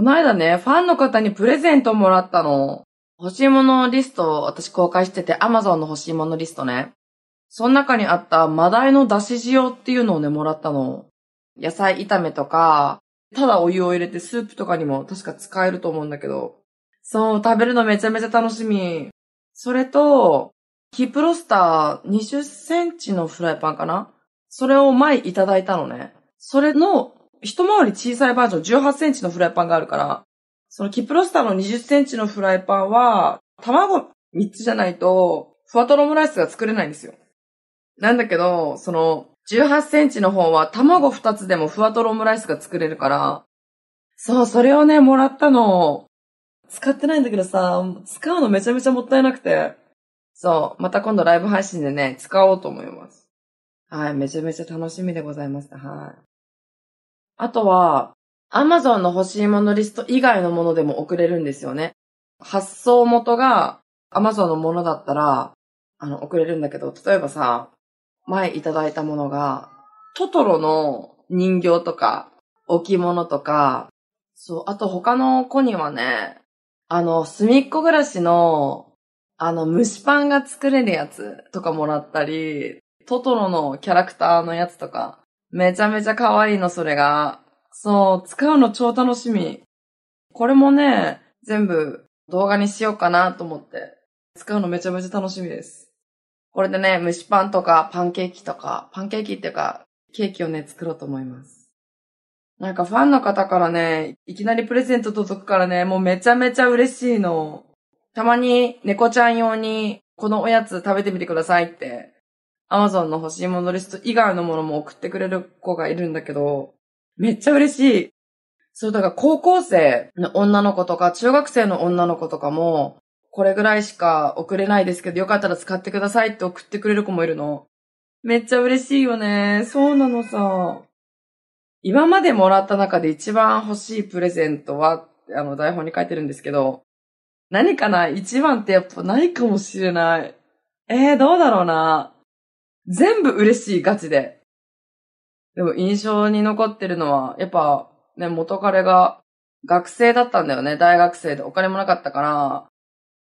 この間ね、ファンの方にプレゼントもらったの。欲しいものリストを私公開してて、Amazon の欲しいものリストね。その中にあったマダイのだし塩っていうのをね、もらったの。野菜炒めとか、ただお湯を入れてスープとかにも確か使えると思うんだけど。そう、食べるのめちゃめちゃ楽しみ。それと、キプロスター20センチのフライパンかな？それを前いただいたのね。それの一回り小さいバージョン18センチのフライパンがあるから、そのキプロスターの20センチのフライパンは、卵3つじゃないと、ふわとろオムライスが作れないんですよ。なんだけど、その、18センチの方は卵2つでもふわとろオムライスが作れるから、そう、それをね、もらったの。使ってないんだけどさ、使うのめちゃめちゃもったいなくて。そう、また今度ライブ配信でね、使おうと思います。はい、めちゃめちゃ楽しみでございました。はい。あとは、Amazon の欲しいものリスト以外のものでも送れるんですよね。発送元が Amazon のものだったら、あの、送れるんだけど、例えばさ、前いただいたものが、トトロの人形とか、置物とか、そう、あと他の子にはね、あの、すみっこ暮らしの、あの、蒸しパンが作れるやつとかもらったり、トトロのキャラクターのやつとか、めちゃめちゃ可愛いの、それが。そう、使うの超楽しみ。これもね、全部動画にしようかなと思って。使うのめちゃめちゃ楽しみです。これでね、蒸しパンとかパンケーキとか、パンケーキっていうか、ケーキをね、作ろうと思います。なんかファンの方からね、いきなりプレゼント届くからね、もうめちゃめちゃ嬉しいの。たまに猫ちゃん用に、このおやつ食べてみてくださいってアマゾンの欲しいものリスト以外のものも送ってくれる子がいるんだけど、めっちゃ嬉しい。そう、だから高校生の女の子とか、中学生の女の子とかも、これぐらいしか送れないですけど、よかったら使ってくださいって送ってくれる子もいるの。めっちゃ嬉しいよね。そうなのさ。今までもらった中で一番欲しいプレゼントは、あの台本に書いてるんですけど、何かな？一番ってやっぱないかもしれない。えー、どうだろうな。全部嬉しい、ガチで。でも印象に残ってるのは、やっぱね、元彼が学生だったんだよね。大学生でお金もなかったから、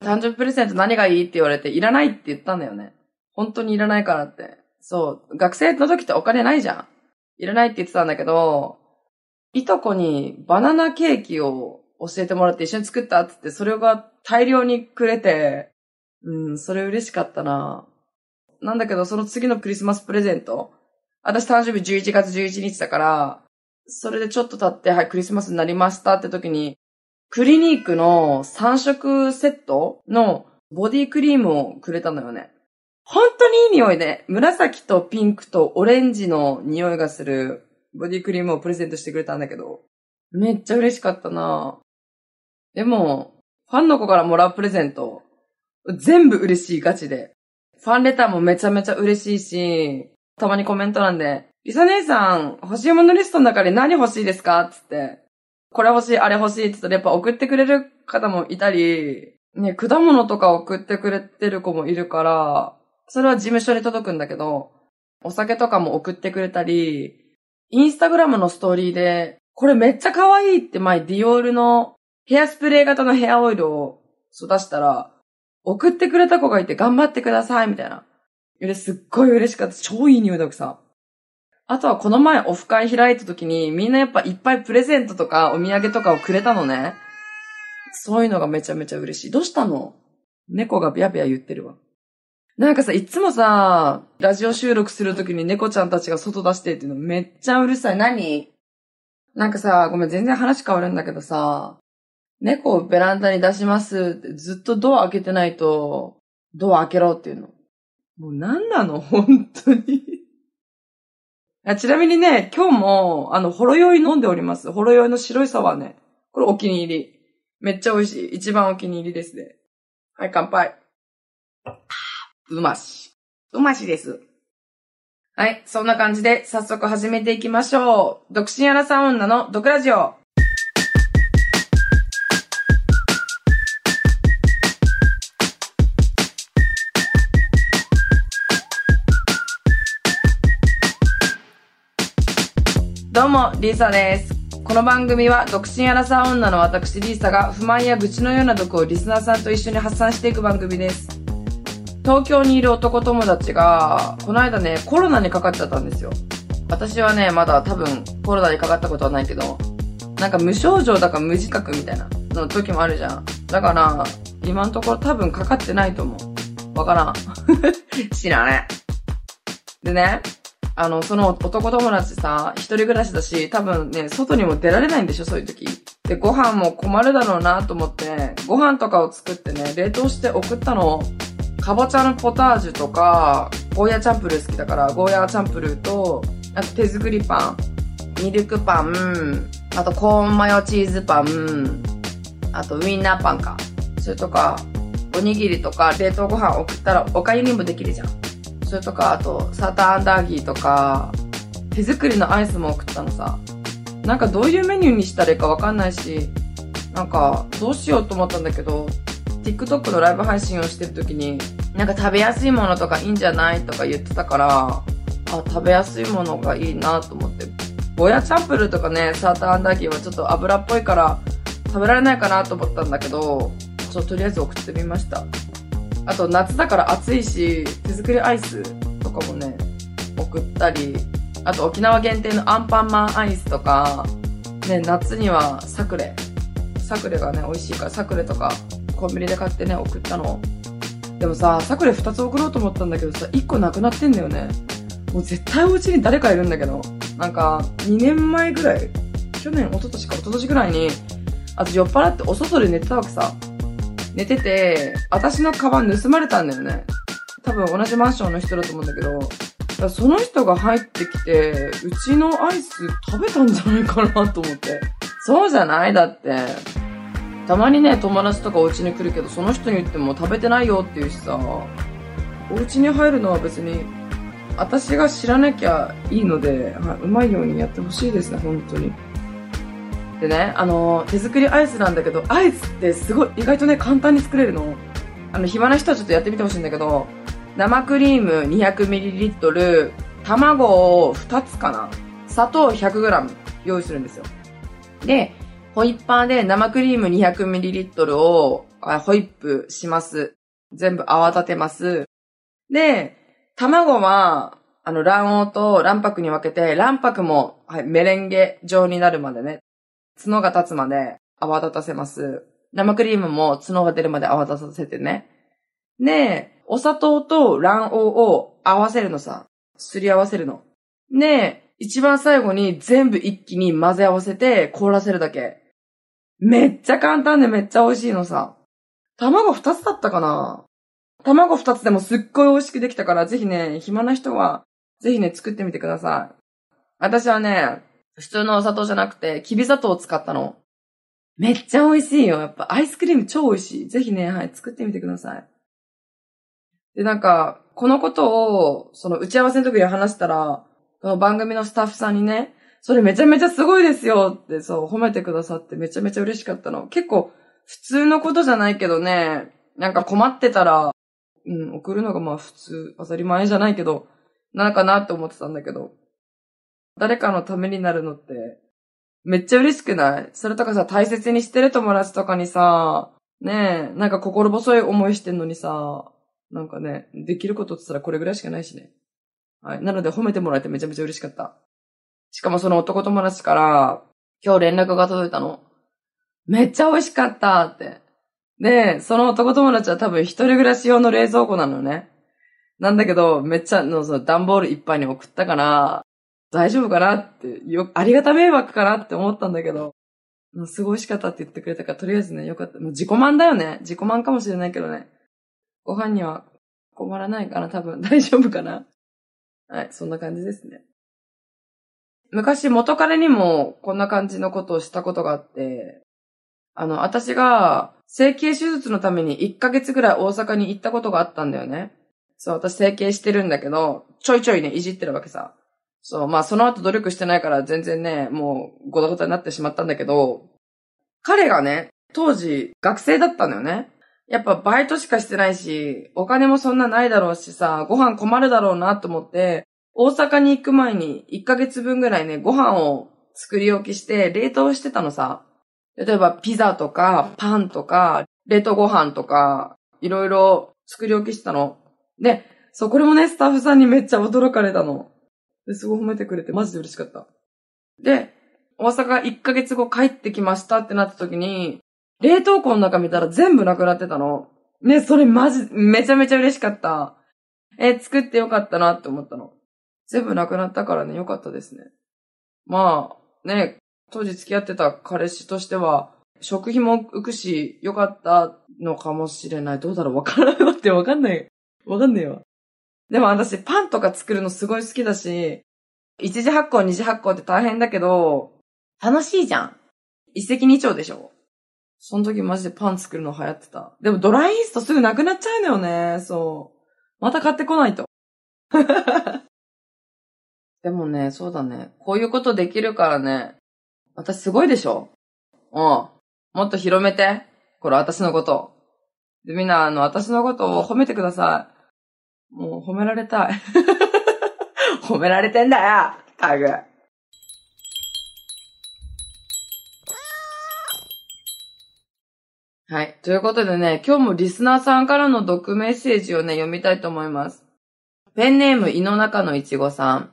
誕生日プレゼント何がいいって言われて、いらないって言ったんだよね。本当にいらないからって。そう。学生の時ってお金ないじゃん。いらないって言ってたんだけど、いとこにバナナケーキを教えてもらって一緒に作ったって言って、それが大量にくれて、うん、それ嬉しかったな。なんだけど、その次のクリスマスプレゼント。私誕生日11月11日だから、それでちょっと経って、はい、クリスマスになりましたって時に、クリニークの3色セットのボディクリームをくれたのよね。本当にいい匂いで、紫とピンクとオレンジの匂いがするボディクリームをプレゼントしてくれたんだけど、めっちゃ嬉しかったなでも、ファンの子からもらうプレゼント、全部嬉しいガチで。ファンレターもめちゃめちゃ嬉しいし、たまにコメント欄で、リサ姉さん、欲しいものリストの中で何欲しいですか？つって、これ欲しい、あれ欲しいって言ったらやっぱ送ってくれる方もいたり、ね、果物とか送ってくれてる子もいるから、それは事務所に届くんだけど、お酒とかも送ってくれたり、インスタグラムのストーリーで、これめっちゃ可愛いって前ディオールのヘアスプレー型のヘアオイルを出したら、送ってくれた子がいて頑張ってください、みたいな。すっごい嬉しかった。超いい匂いだくさ。あとはこの前オフ会開いた時にみんなやっぱいっぱいプレゼントとかお土産とかをくれたのね。そういうのがめちゃめちゃ嬉しい。どうしたの？猫がビャビャ言ってるわ。なんかさ、いつもさ、ラジオ収録するときに猫ちゃんたちが外出してっていうのめっちゃうるさい。何？なんかさ、ごめん、全然話変わるんだけどさ、猫をベランダに出しますってずっとドア開けてないと、ドア開けろっていうの。もう何なの？本当にちなみにね、今日も、あの、ほろ酔い飲んでおります。ほろ酔いの白いサワーね。これお気に入り。めっちゃ美味しい。一番お気に入りですね。はい、乾杯。うまし。うましです。はい、そんな感じで早速始めていきましょう。独身アラサー女の毒ラジオ。どうも、リサです。この番組は独身アラサー女の私リーサが不満や愚痴のような毒をリスナーさんと一緒に発散していく番組です。東京にいる男友達が、この間ね、コロナにかかっちゃったんですよ。私はね、まだ多分コロナにかかったことはないけど、なんか無症状だか無自覚みたいなの時もあるじゃん。だから、今のところ多分かかってないと思う。わからん。知らね。でね、あの、その男友達さ、一人暮らしだし、多分ね、外にも出られないんでしょ、そういう時。で、ご飯も困るだろうなと思って、ご飯とかを作ってね、冷凍して送ったの。かぼちゃのポタージュとか、ゴーヤーチャンプルー好きだから、ゴーヤーチャンプルーと、あと手作りパン、ミルクパン、あとコーンマヨチーズパン、あとウインナーパンか。それとか、おにぎりとか冷凍ご飯送ったらおかゆにもできるじゃん。それとか、あと、サーターアンダーギーとか、手作りのアイスも送ったのさ。なんかどういうメニューにしたらいいかわかんないし、なんかどうしようと思ったんだけど、TikTok のライブ配信をしてる時に、なんか食べやすいものとかいいんじゃないとか言ってたから、あ、食べやすいものがいいなと思って。ゴーヤチャンプルとかね、サーターアンダーギーはちょっと油っぽいから食べられないかなと思ったんだけど、ちょっととりあえず送ってみました。あと夏だから暑いし、手作りアイスとかもね、送ったり、あと沖縄限定のアンパンマンアイスとか、ね、夏にはサクレ。サクレがね、美味しいからサクレとかコンビニで買ってね、送ったの。でもさ、サクレ2つ送ろうと思ったんだけどさ、1個なくなってんだよね。もう絶対お家に誰かいるんだけど。なんか、2年前ぐらい、去年、一昨年か一昨年ぐらいに、あと酔っ払ってお外で寝てたわけさ。寝てて、私のカバン盗まれたんだよね。多分同じマンションの人だと思うんだけど、だその人が入ってきて、うちのアイス食べたんじゃないかなと思って。そうじゃない？だって。たまにね、友達とかお家に来るけど、その人に言っても食べてないよって言うしさ、お家に入るのは別に、私が知らなきゃいいので、はいうまいようにやってほしいですね、本当に。でね、あの、手作りアイスなんだけど、アイスってすごい、意外とね、簡単に作れるの。あの、暇な人はちょっとやってみてほしいんだけど、生クリーム 200ml、卵を2つかな。砂糖 100g 用意するんですよ。で、ホイッパーで生クリーム 200ml をホイップします。全部泡立てます。で、卵は、あの、卵黄と卵白に分けて、卵白も、はい、メレンゲ状になるまでね、角が立つまで泡立たせます。生クリームも角が出るまで泡立たせてね。で、お砂糖と卵黄を合わせるのさ。すり合わせるの。で、一番最後に全部一気に混ぜ合わせて凍らせるだけ。めっちゃ簡単でめっちゃ美味しいのさ。卵二つだったかな卵二つでもすっごい美味しくできたから、ぜひね、暇な人は、ぜひね、作ってみてください。私はね、普通のお砂糖じゃなくて、きび砂糖を使ったの。めっちゃ美味しいよ。やっぱアイスクリーム超美味しい。ぜひね、はい、作ってみてください。で、なんか、このことを、その打ち合わせの時に話したら、この番組のスタッフさんにね、それめちゃめちゃすごいですよって、そう、褒めてくださってめちゃめちゃ嬉しかったの。結構、普通のことじゃないけどね、なんか困ってたら、うん、送るのがまあ普通、当たり前じゃないけど、なんかなって思ってたんだけど、誰かのためになるのって、めっちゃ嬉しくない？それとかさ、大切にしてる友達とかにさ、ねえ、なんか心細い思いしてんのにさ、なんかね、できることって言ったらこれぐらいしかないしね。はい。なので褒めてもらえてめちゃめちゃ嬉しかった。しかもその男友達から、今日連絡が届いたの。めっちゃ美味しかったって。で、その男友達は多分一人暮らし用の冷蔵庫なのね。なんだけど、めっちゃの、その段ボールいっぱいに送ったから、大丈夫かなって、よ、ありがた迷惑かなって思ったんだけど、もうすごい美味しかったって言ってくれたから、とりあえずね、よかった。もう自己満だよね。自己満かもしれないけどね。ご飯には困らないかな、多分。大丈夫かな。はい、そんな感じですね。昔元彼にもこんな感じのことをしたことがあって、あの、私が整形手術のために1ヶ月ぐらい大阪に行ったことがあったんだよね。そう、私整形してるんだけど、ちょいちょいね、いじってるわけさ。そう、まあその後努力してないから全然ね、もうごたごたになってしまったんだけど、彼がね、当時学生だったんだよね。やっぱバイトしかしてないし、お金もそんなないだろうしさ、ご飯困るだろうなと思って、大阪に行く前に1ヶ月分ぐらいね、ご飯を作り置きして冷凍してたのさ。例えばピザとかパンとか冷凍ご飯とかいろいろ作り置きしてたの。で、そう、これもね、スタッフさんにめっちゃ驚かれたの。すごい褒めてくれてマジで嬉しかった。で、大阪1ヶ月後帰ってきましたってなった時に、冷凍庫の中見たら全部なくなってたの。ね、それマジ、めちゃめちゃ嬉しかった。え、作ってよかったなって思ったの。全部なくなったからね、よかったですね。まあ、ね、当時付き合ってた彼氏としては、食費も浮くし、よかったのかもしれない。どうだろうわからないわってわかんない。わかんないわ。でも私、パンとか作るのすごい好きだし、一次発酵、二次発酵って大変だけど、楽しいじゃん。一石二鳥でしょその時マジでパン作るの流行ってた。でもドライイーストすぐなくなっちゃうのよね。そう。また買ってこないと。でもね、そうだね。こういうことできるからね。私すごいでしょうん。もっと広めて。これ私のこと。で、みんな、あの、私のことを褒めてください。もう褒められたい。褒められてんだよタグ。はい。ということでね、今日もリスナーさんからの毒メッセージをね、読みたいと思います。ペンネーム、胃の中のいちごさん。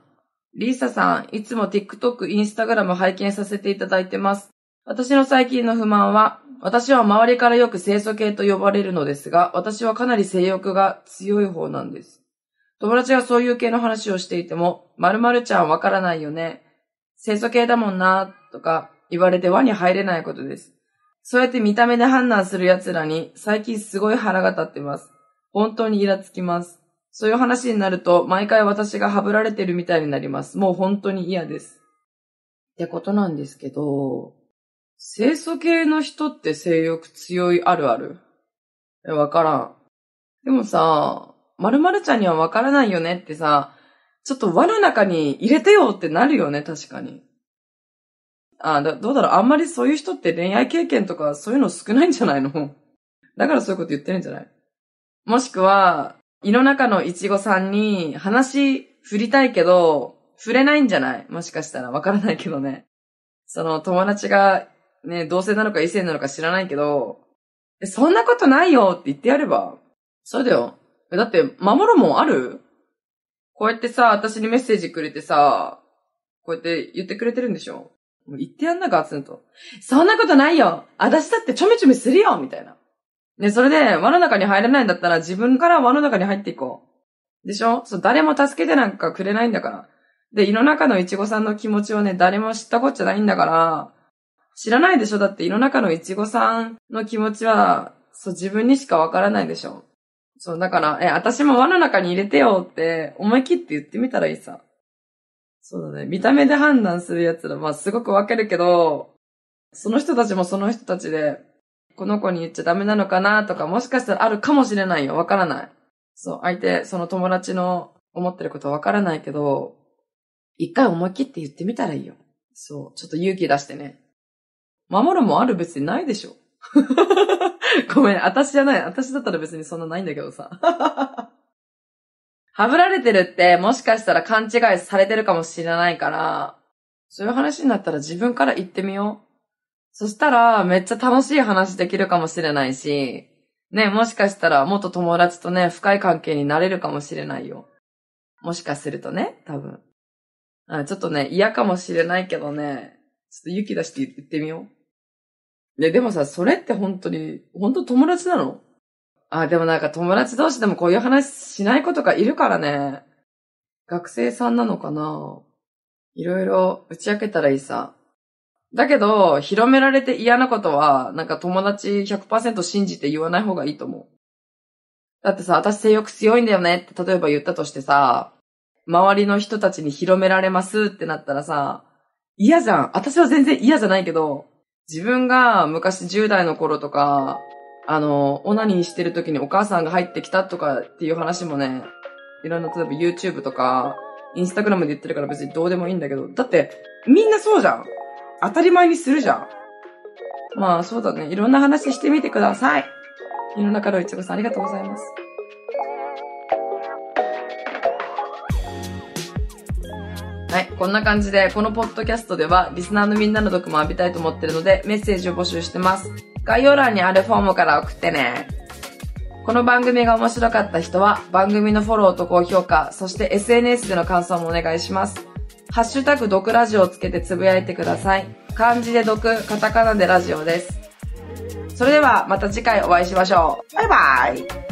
リーサさん、いつも TikTok、Instagram 拝見させていただいてます。私の最近の不満は、私は周りからよく清楚系と呼ばれるのですが、私はかなり性欲が強い方なんです。友達がそういう系の話をしていても、〇〇ちゃんわからないよね。清楚系だもんな、とか言われて輪に入れないことです。そうやって見た目で判断する奴らに最近すごい腹が立ってます。本当にイラつきます。そういう話になると毎回私がハブられてるみたいになります。もう本当に嫌です。ってことなんですけど、清楚系の人って性欲強いあるある？え、わからん。でもさ、〇〇ちゃんにはわからないよねってさ、ちょっと輪の中に入れてよってなるよね、確かに。あだ、どうだろう、あんまりそういう人って恋愛経験とかそういうの少ないんじゃないの？だからそういうこと言ってるんじゃない？もしくは、胃の中のいちごさんに話振りたいけど、触れないんじゃない？もしかしたら。わからないけどね。その友達がね、同性なのか異性なのか知らないけど、そんなことないよって言ってやれば。そうだよ。だって、守るもんある？こうやってさ、私にメッセージくれてさ、こうやって言ってくれてるんでしょ？もう言ってやんな、ガツンと。そんなことないよ私だってちょめちょめするよみたいな。ね、それで輪の中に入れないんだったら自分から輪の中に入っていこう。でしょ？そう、誰も助けてなんかくれないんだから。で、胃の中のいちごさんの気持ちをね、誰も知ったこっちゃないんだから、知らないでしょ？だって胃の中のいちごさんの気持ちは、そう、自分にしかわからないでしょそう、だから、え、私も輪の中に入れてよって思い切って言ってみたらいいさ。そうだね。見た目で判断する奴ら、まあすごくわかるけど、その人たちもその人たちで、この子に言っちゃダメなのかなとか、もしかしたらあるかもしれないよ。わからない。そう、相手、その友達の思ってることわからないけど、一回思い切って言ってみたらいいよ。そう、ちょっと勇気出してね。守るもある別にないでしょ。ごめん、私じゃない。私だったら別にそんなないんだけどさ。はぶられてるってもしかしたら勘違いされてるかもしれないから、そういう話になったら自分から言ってみよう。そしたらめっちゃ楽しい話できるかもしれないし、ね、もしかしたら元友達とね、深い関係になれるかもしれないよ。もしかするとね、多分。あちょっとね、嫌かもしれないけどね、ちょっと勇気出して言ってみよう。で、でもさ、それって本当に、本当友達なの？あ、でもなんか友達同士でもこういう話しない子とかいるからね。学生さんなのかな？いろいろ打ち明けたらいいさ。だけど、広められて嫌なことは、なんか友達100%信じて言わない方がいいと思う。だってさ、私性欲強いんだよね？って例えば言ったとしてさ、周りの人たちに広められますってなったらさ、嫌じゃん。私は全然嫌じゃないけど、自分が昔10代の頃とか、あの、オナニーしてる時にお母さんが入ってきたとかっていう話もね、いろんな、例えば YouTube とか、インスタグラムで言ってるから別にどうでもいいんだけど、だって、みんなそうじゃん。当たり前にするじゃん。まあ、そうだね。いろんな話してみてください。世の中のいちごさんありがとうございます。はい。こんな感じで、このポッドキャストでは、リスナーのみんなの毒も浴びたいと思ってるので、メッセージを募集してます。概要欄にあるフォームから送ってね。この番組が面白かった人は、番組のフォローと高評価、そして SNS での感想もお願いします。ハッシュタグ毒ラジオをつけてつぶやいてください。漢字で毒、カタカナでラジオです。それではまた次回お会いしましょう。バイバイ